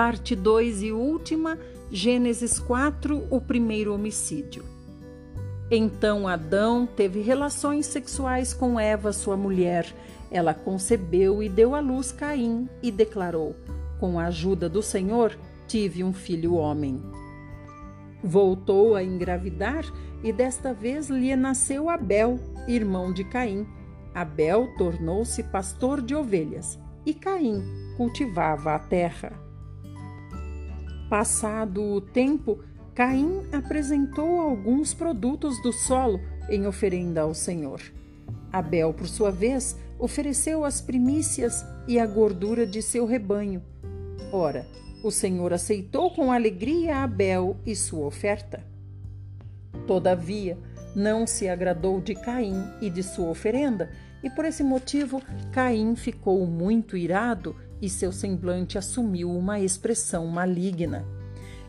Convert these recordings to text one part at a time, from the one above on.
Parte 2 e última, Gênesis 4, o primeiro homicídio. Então Adão teve relações sexuais com Eva, sua mulher. Ela concebeu e deu à luz Caim e declarou: Com a ajuda do Senhor, tive um filho homem. Voltou a engravidar e desta vez lhe nasceu Abel, irmão de Caim. Abel tornou-se pastor de ovelhas e Caim cultivava a terra. Passado o tempo, Caim apresentou alguns produtos do solo em oferenda ao Senhor. Abel, por sua vez, ofereceu as primícias e a gordura de seu rebanho. Ora, o Senhor aceitou com alegria Abel e sua oferta. Todavia, não se agradou de Caim e de sua oferenda, e por esse motivo Caim ficou muito irado e seu semblante assumiu uma expressão maligna.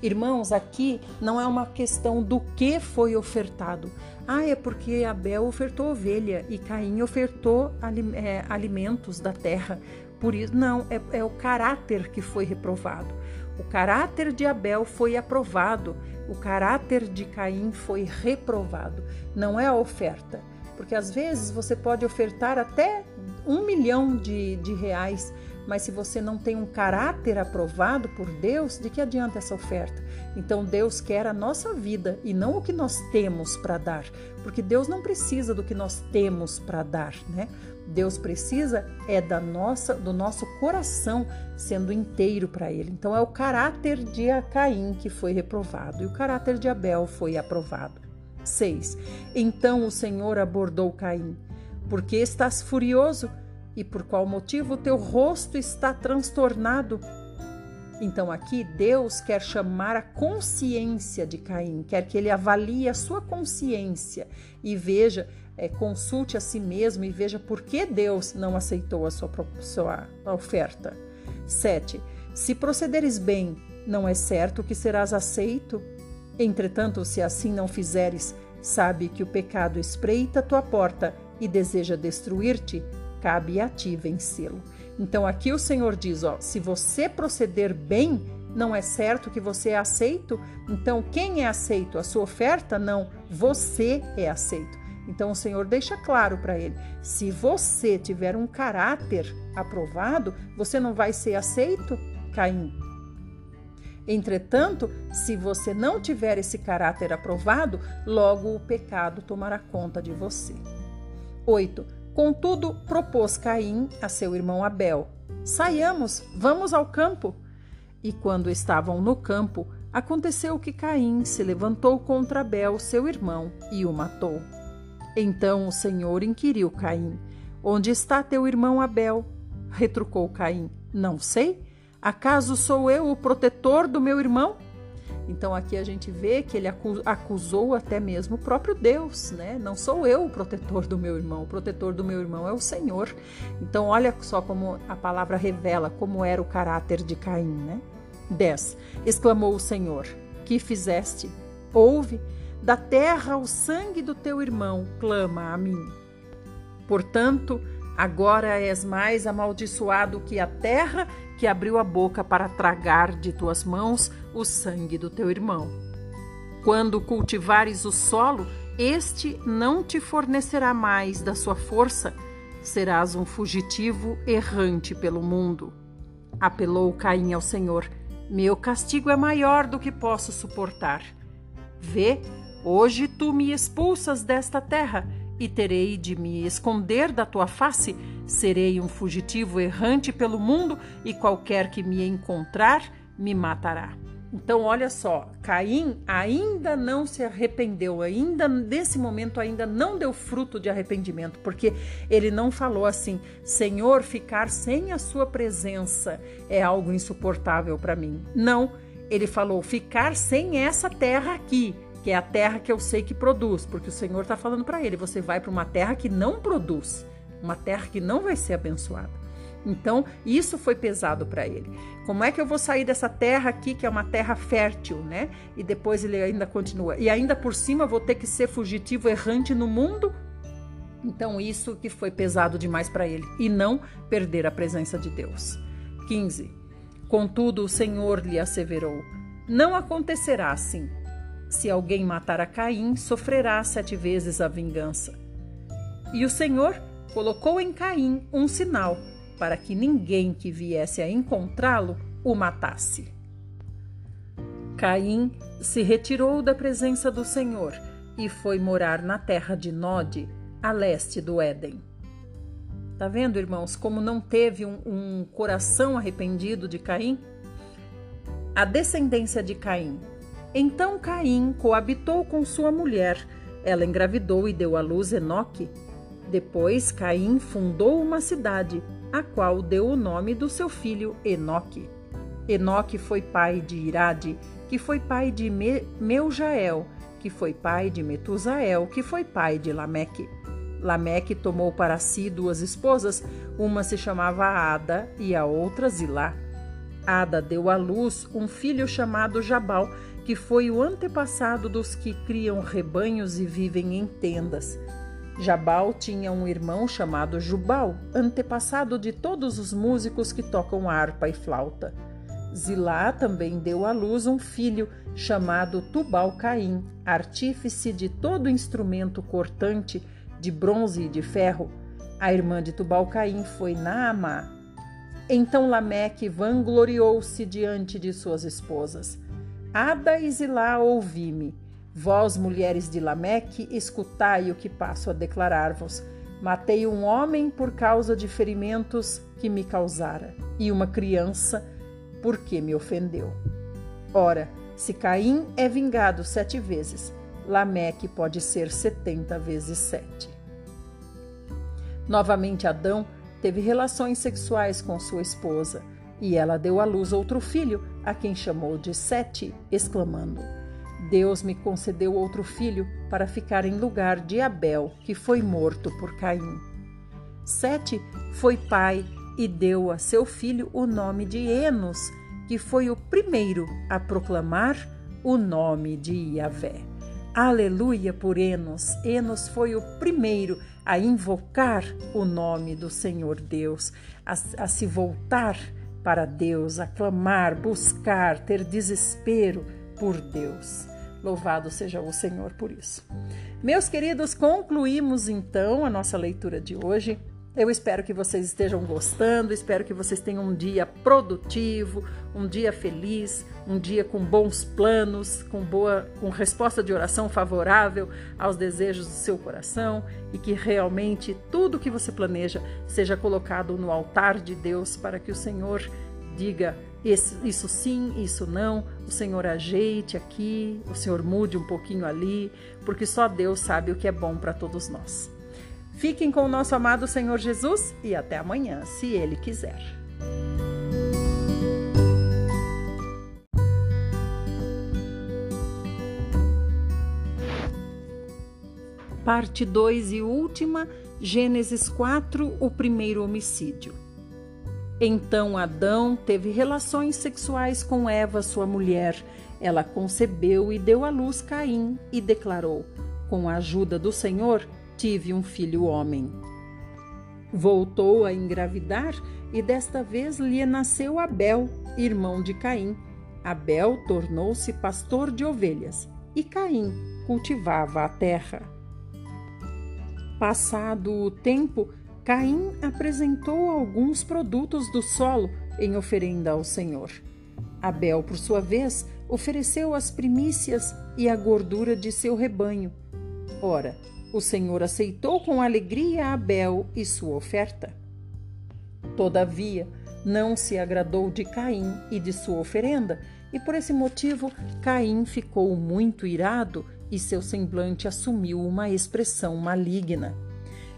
Irmãos, aqui não é uma questão do que foi ofertado. Ah, é porque Abel ofertou ovelha e Caim ofertou é, alimentos da terra. Por isso, não, é, é o caráter que foi reprovado. O caráter de Abel foi aprovado, o caráter de Caim foi reprovado. Não é a oferta. Porque às vezes você pode ofertar até um milhão de, de reais mas se você não tem um caráter aprovado por Deus, de que adianta essa oferta? Então Deus quer a nossa vida e não o que nós temos para dar, porque Deus não precisa do que nós temos para dar, né? Deus precisa é da nossa, do nosso coração sendo inteiro para ele. Então é o caráter de Caim que foi reprovado e o caráter de Abel foi aprovado. 6. Então o Senhor abordou Caim: Porque estás furioso? E por qual motivo o teu rosto está transtornado. Então aqui Deus quer chamar a consciência de Caim, quer que ele avalie a sua consciência e veja, é, consulte a si mesmo e veja por que Deus não aceitou a sua, sua oferta. 7. Se procederes bem, não é certo que serás aceito? Entretanto, se assim não fizeres, sabe que o pecado espreita tua porta e deseja destruir-te, cabe a ti vencê-lo. Então aqui o Senhor diz, ó, se você proceder bem, não é certo que você é aceito? Então quem é aceito? A sua oferta? Não, você é aceito. Então o Senhor deixa claro para ele: se você tiver um caráter aprovado, você não vai ser aceito, Caim. Entretanto, se você não tiver esse caráter aprovado, logo o pecado tomará conta de você. 8. Contudo, propôs Caim a seu irmão Abel: Saiamos, vamos ao campo. E quando estavam no campo, aconteceu que Caim se levantou contra Abel, seu irmão, e o matou. Então o Senhor inquiriu Caim: Onde está teu irmão Abel? Retrucou Caim: Não sei. Acaso sou eu o protetor do meu irmão? Então aqui a gente vê que ele acusou até mesmo o próprio Deus, né? Não sou eu o protetor do meu irmão, o protetor do meu irmão é o Senhor. Então olha só como a palavra revela como era o caráter de Caim, né? 10. Exclamou o Senhor: Que fizeste? Ouve, da terra o sangue do teu irmão clama a mim. Portanto, agora és mais amaldiçoado que a terra que abriu a boca para tragar de tuas mãos o sangue do teu irmão. Quando cultivares o solo, este não te fornecerá mais da sua força, serás um fugitivo errante pelo mundo. Apelou Caim ao Senhor: Meu castigo é maior do que posso suportar. Vê, hoje tu me expulsas desta terra e terei de me esconder da tua face Serei um fugitivo errante pelo mundo e qualquer que me encontrar me matará. Então, olha só, Caim ainda não se arrependeu, ainda nesse momento ainda não deu fruto de arrependimento, porque ele não falou assim: Senhor, ficar sem a sua presença é algo insuportável para mim. Não, ele falou: ficar sem essa terra aqui, que é a terra que eu sei que produz, porque o Senhor está falando para ele: você vai para uma terra que não produz uma terra que não vai ser abençoada. Então, isso foi pesado para ele. Como é que eu vou sair dessa terra aqui, que é uma terra fértil, né? E depois ele ainda continua. E ainda por cima vou ter que ser fugitivo errante no mundo? Então, isso que foi pesado demais para ele. E não perder a presença de Deus. 15. Contudo, o Senhor lhe asseverou: Não acontecerá assim. Se alguém matar a Caim, sofrerá sete vezes a vingança. E o Senhor colocou em Caim um sinal, para que ninguém que viesse a encontrá-lo o matasse. Caim se retirou da presença do Senhor e foi morar na terra de Nod, a leste do Éden. Tá vendo, irmãos, como não teve um, um coração arrependido de Caim? A descendência de Caim. Então Caim coabitou com sua mulher. Ela engravidou e deu à luz Enoque. Depois Caim fundou uma cidade, a qual deu o nome do seu filho Enoque. Enoque foi pai de Irade, que foi pai de Me Meujael, que foi pai de Metusael, que foi pai de Lameque. Lameque tomou para si duas esposas, uma se chamava Ada e a outra Zilá. Ada deu à luz um filho chamado Jabal, que foi o antepassado dos que criam rebanhos e vivem em tendas. Jabal tinha um irmão chamado Jubal, antepassado de todos os músicos que tocam harpa e flauta. Zilá também deu à luz um filho chamado Tubal Caim, artífice de todo instrumento cortante de bronze e de ferro, a irmã de Tubal-Caim foi Naamá. Então Lameque vangloriou-se diante de suas esposas. Ada e Zilá, ouvi-me. Vós, mulheres de Lameque, escutai o que passo a declarar-vos. Matei um homem por causa de ferimentos que me causara, e uma criança porque me ofendeu. Ora, se Caim é vingado sete vezes, Lameque pode ser 70 vezes 7. Novamente Adão teve relações sexuais com sua esposa e ela deu à luz outro filho, a quem chamou de Sete, exclamando: Deus me concedeu outro filho para ficar em lugar de Abel, que foi morto por Caim. Sete foi pai e deu a seu filho o nome de Enos, que foi o primeiro a proclamar o nome de Yahvé. Aleluia por Enos. Enos foi o primeiro a invocar o nome do Senhor Deus, a, a se voltar para Deus, a clamar, buscar, ter desespero por Deus. Louvado seja o Senhor por isso. Meus queridos, concluímos então a nossa leitura de hoje. Eu espero que vocês estejam gostando, espero que vocês tenham um dia produtivo, um dia feliz, um dia com bons planos, com boa, com resposta de oração favorável aos desejos do seu coração e que realmente tudo que você planeja seja colocado no altar de Deus para que o Senhor diga isso sim, isso não, o Senhor ajeite aqui, o Senhor mude um pouquinho ali, porque só Deus sabe o que é bom para todos nós. Fiquem com o nosso amado Senhor Jesus e até amanhã, se Ele quiser. Parte 2 e última, Gênesis 4, o primeiro homicídio. Então Adão teve relações sexuais com Eva, sua mulher. Ela concebeu e deu à luz Caim e declarou: Com a ajuda do Senhor, tive um filho homem. Voltou a engravidar e desta vez lhe nasceu Abel, irmão de Caim. Abel tornou-se pastor de ovelhas e Caim cultivava a terra. Passado o tempo, Caim apresentou alguns produtos do solo em oferenda ao Senhor. Abel, por sua vez, ofereceu as primícias e a gordura de seu rebanho. Ora, o Senhor aceitou com alegria Abel e sua oferta. Todavia, não se agradou de Caim e de sua oferenda, e por esse motivo Caim ficou muito irado e seu semblante assumiu uma expressão maligna.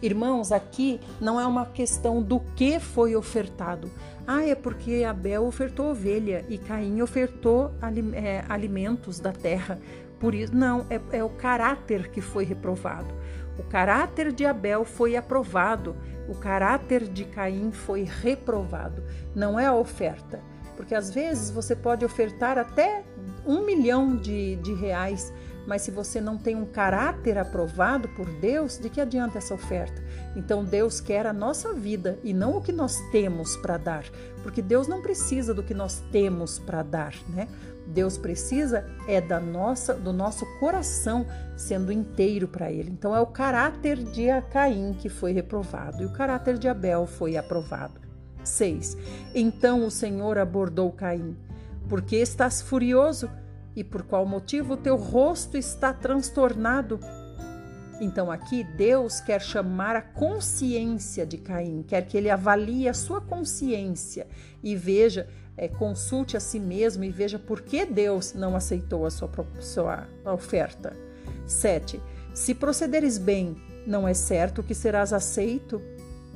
Irmãos, aqui não é uma questão do que foi ofertado. Ah, é porque Abel ofertou ovelha e Caim ofertou é, alimentos da terra. Por isso, não, é, é o caráter que foi reprovado. O caráter de Abel foi aprovado, o caráter de Caim foi reprovado. Não é a oferta, porque às vezes você pode ofertar até um milhão de, de reais, mas se você não tem um caráter aprovado por Deus, de que adianta essa oferta? Então Deus quer a nossa vida e não o que nós temos para dar, porque Deus não precisa do que nós temos para dar, né? Deus precisa é da nossa, do nosso coração sendo inteiro para ele. Então é o caráter de Caim que foi reprovado e o caráter de Abel foi aprovado. 6. Então o Senhor abordou Caim: Por que estás furioso? E por qual motivo teu rosto está transtornado? Então aqui Deus quer chamar a consciência de Caim, quer que ele avalie a sua consciência e veja, é, consulte a si mesmo e veja por que Deus não aceitou a sua, sua oferta. 7. Se procederes bem, não é certo que serás aceito?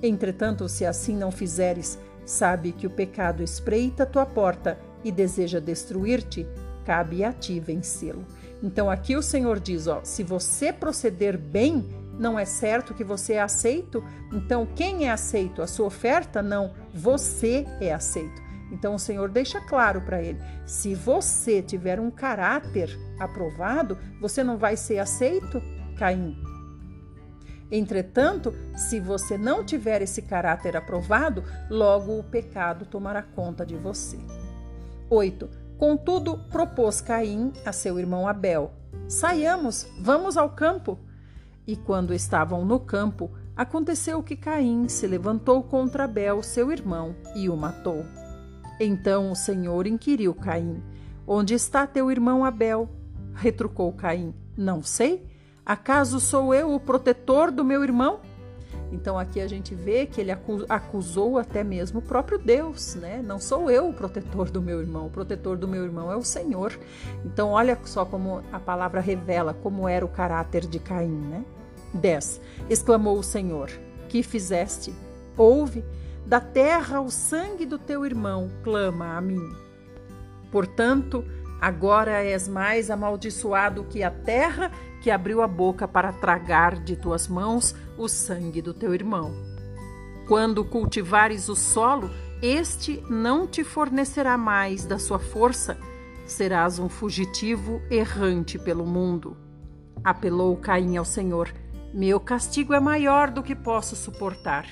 Entretanto, se assim não fizeres, sabe que o pecado espreita tua porta e deseja destruir-te, cabe a ti vencê-lo. Então aqui o Senhor diz, ó, se você proceder bem, não é certo que você é aceito? Então quem é aceito? A sua oferta? Não, você é aceito. Então o Senhor deixa claro para ele: se você tiver um caráter aprovado, você não vai ser aceito, Caim. Entretanto, se você não tiver esse caráter aprovado, logo o pecado tomará conta de você. 8. Contudo, propôs Caim a seu irmão Abel: Saiamos, vamos ao campo. E quando estavam no campo, aconteceu que Caim se levantou contra Abel, seu irmão, e o matou. Então o Senhor inquiriu Caim: Onde está teu irmão Abel? Retrucou Caim: Não sei. Acaso sou eu o protetor do meu irmão? Então aqui a gente vê que ele acusou até mesmo o próprio Deus, né? Não sou eu o protetor do meu irmão, o protetor do meu irmão é o Senhor. Então olha só como a palavra revela como era o caráter de Caim, né? 10. Exclamou o Senhor: Que fizeste? Ouve, da terra o sangue do teu irmão clama a mim. Portanto, agora és mais amaldiçoado que a terra que abriu a boca para tragar de tuas mãos o sangue do teu irmão. Quando cultivares o solo, este não te fornecerá mais da sua força, serás um fugitivo errante pelo mundo. Apelou Caim ao Senhor: Meu castigo é maior do que posso suportar.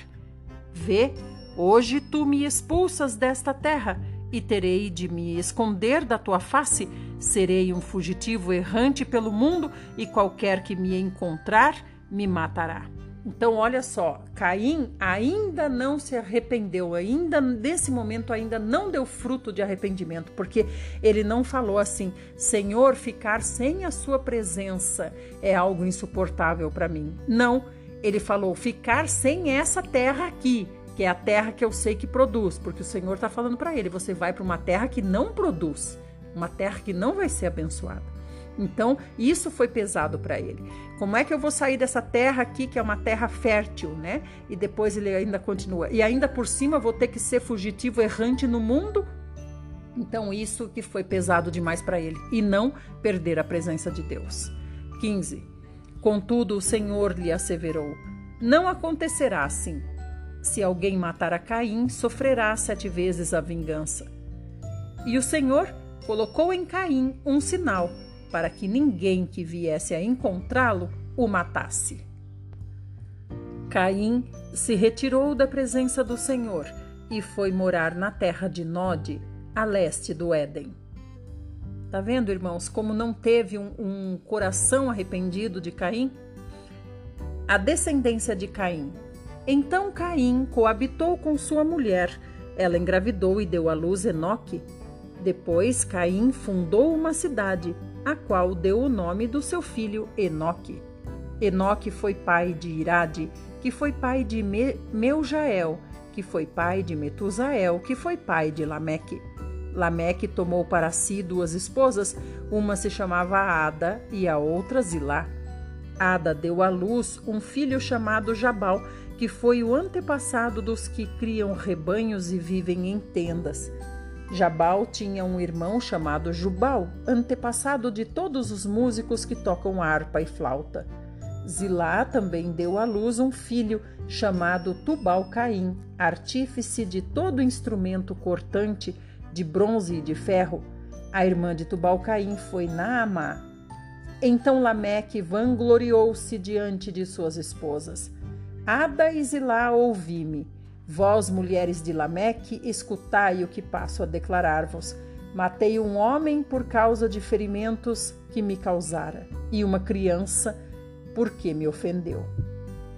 Vê, hoje tu me expulsas desta terra e terei de me esconder da tua face. Serei um fugitivo errante pelo mundo e qualquer que me encontrar me matará. Então, olha só, Caim ainda não se arrependeu, ainda nesse momento ainda não deu fruto de arrependimento, porque ele não falou assim: Senhor, ficar sem a sua presença é algo insuportável para mim. Não, ele falou: ficar sem essa terra aqui que é a terra que eu sei que produz, porque o Senhor está falando para ele: você vai para uma terra que não produz, uma terra que não vai ser abençoada. Então, isso foi pesado para ele. Como é que eu vou sair dessa terra aqui, que é uma terra fértil, né? E depois ele ainda continua. E ainda por cima vou ter que ser fugitivo errante no mundo? Então, isso que foi pesado demais para ele. E não perder a presença de Deus. 15. Contudo, o Senhor lhe asseverou: Não acontecerá assim. Se alguém matar a Caim, sofrerá sete vezes a vingança. E o Senhor colocou em Caim um sinal, para que ninguém que viesse a encontrá-lo o matasse. Caim se retirou da presença do Senhor e foi morar na terra de Nod, a leste do Éden. Tá vendo, irmãos, como não teve um, um coração arrependido de Caim? A descendência de Caim então Caim coabitou com sua mulher. Ela engravidou e deu à luz Enoque. Depois Caim fundou uma cidade, a qual deu o nome do seu filho Enoque. Enoque foi pai de Irade, que foi pai de Me Meujael, que foi pai de Metusael, que foi pai de Lameque. Lameque tomou para si duas esposas, uma se chamava Ada e a outra Zilá. Ada deu à luz um filho chamado Jabal, que foi o antepassado dos que criam rebanhos e vivem em tendas. Jabal tinha um irmão chamado Jubal, antepassado de todos os músicos que tocam harpa e flauta. Zilá também deu à luz um filho chamado Tubal-Caim, artífice de todo instrumento cortante de bronze e de ferro. A irmã de Tubal-Caim foi Naamá. Então Lameque vangloriou-se diante de suas esposas. Ada e Zilá, ouvi-me. Vós, mulheres de Lameque, escutai o que passo a declarar-vos. Matei um homem por causa de ferimentos que me causara, e uma criança porque me ofendeu.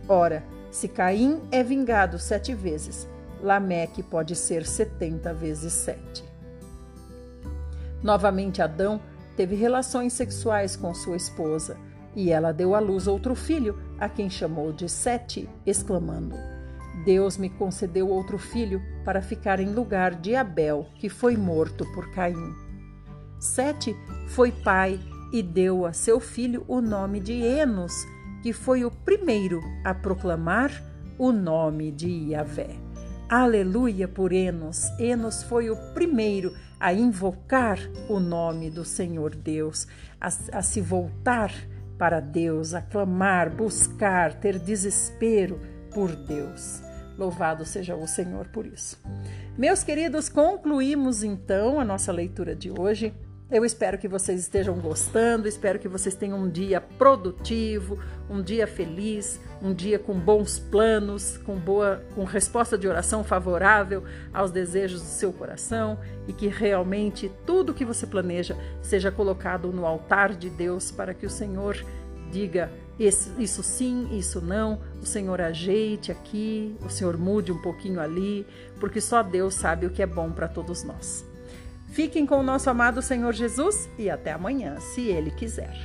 Ora, se Caim é vingado sete vezes, Lameque pode ser setenta vezes sete. Novamente Adão teve relações sexuais com sua esposa, e ela deu à luz outro filho, a quem chamou de Sete, exclamando: Deus me concedeu outro filho para ficar em lugar de Abel, que foi morto por Caim. Sete foi pai e deu a seu filho o nome de Enos, que foi o primeiro a proclamar o nome de Yahvé. Aleluia por Enos. Enos foi o primeiro a invocar o nome do Senhor Deus, a, a se voltar para Deus, a clamar, buscar, ter desespero por Deus. Louvado seja o Senhor por isso. Meus queridos, concluímos então a nossa leitura de hoje. Eu espero que vocês estejam gostando, espero que vocês tenham um dia produtivo, um dia feliz, um dia com bons planos, com boa, com resposta de oração favorável aos desejos do seu coração e que realmente tudo que você planeja seja colocado no altar de Deus para que o Senhor diga isso sim, isso não, o Senhor ajeite aqui, o Senhor mude um pouquinho ali, porque só Deus sabe o que é bom para todos nós. Fiquem com o nosso amado Senhor Jesus e até amanhã, se Ele quiser.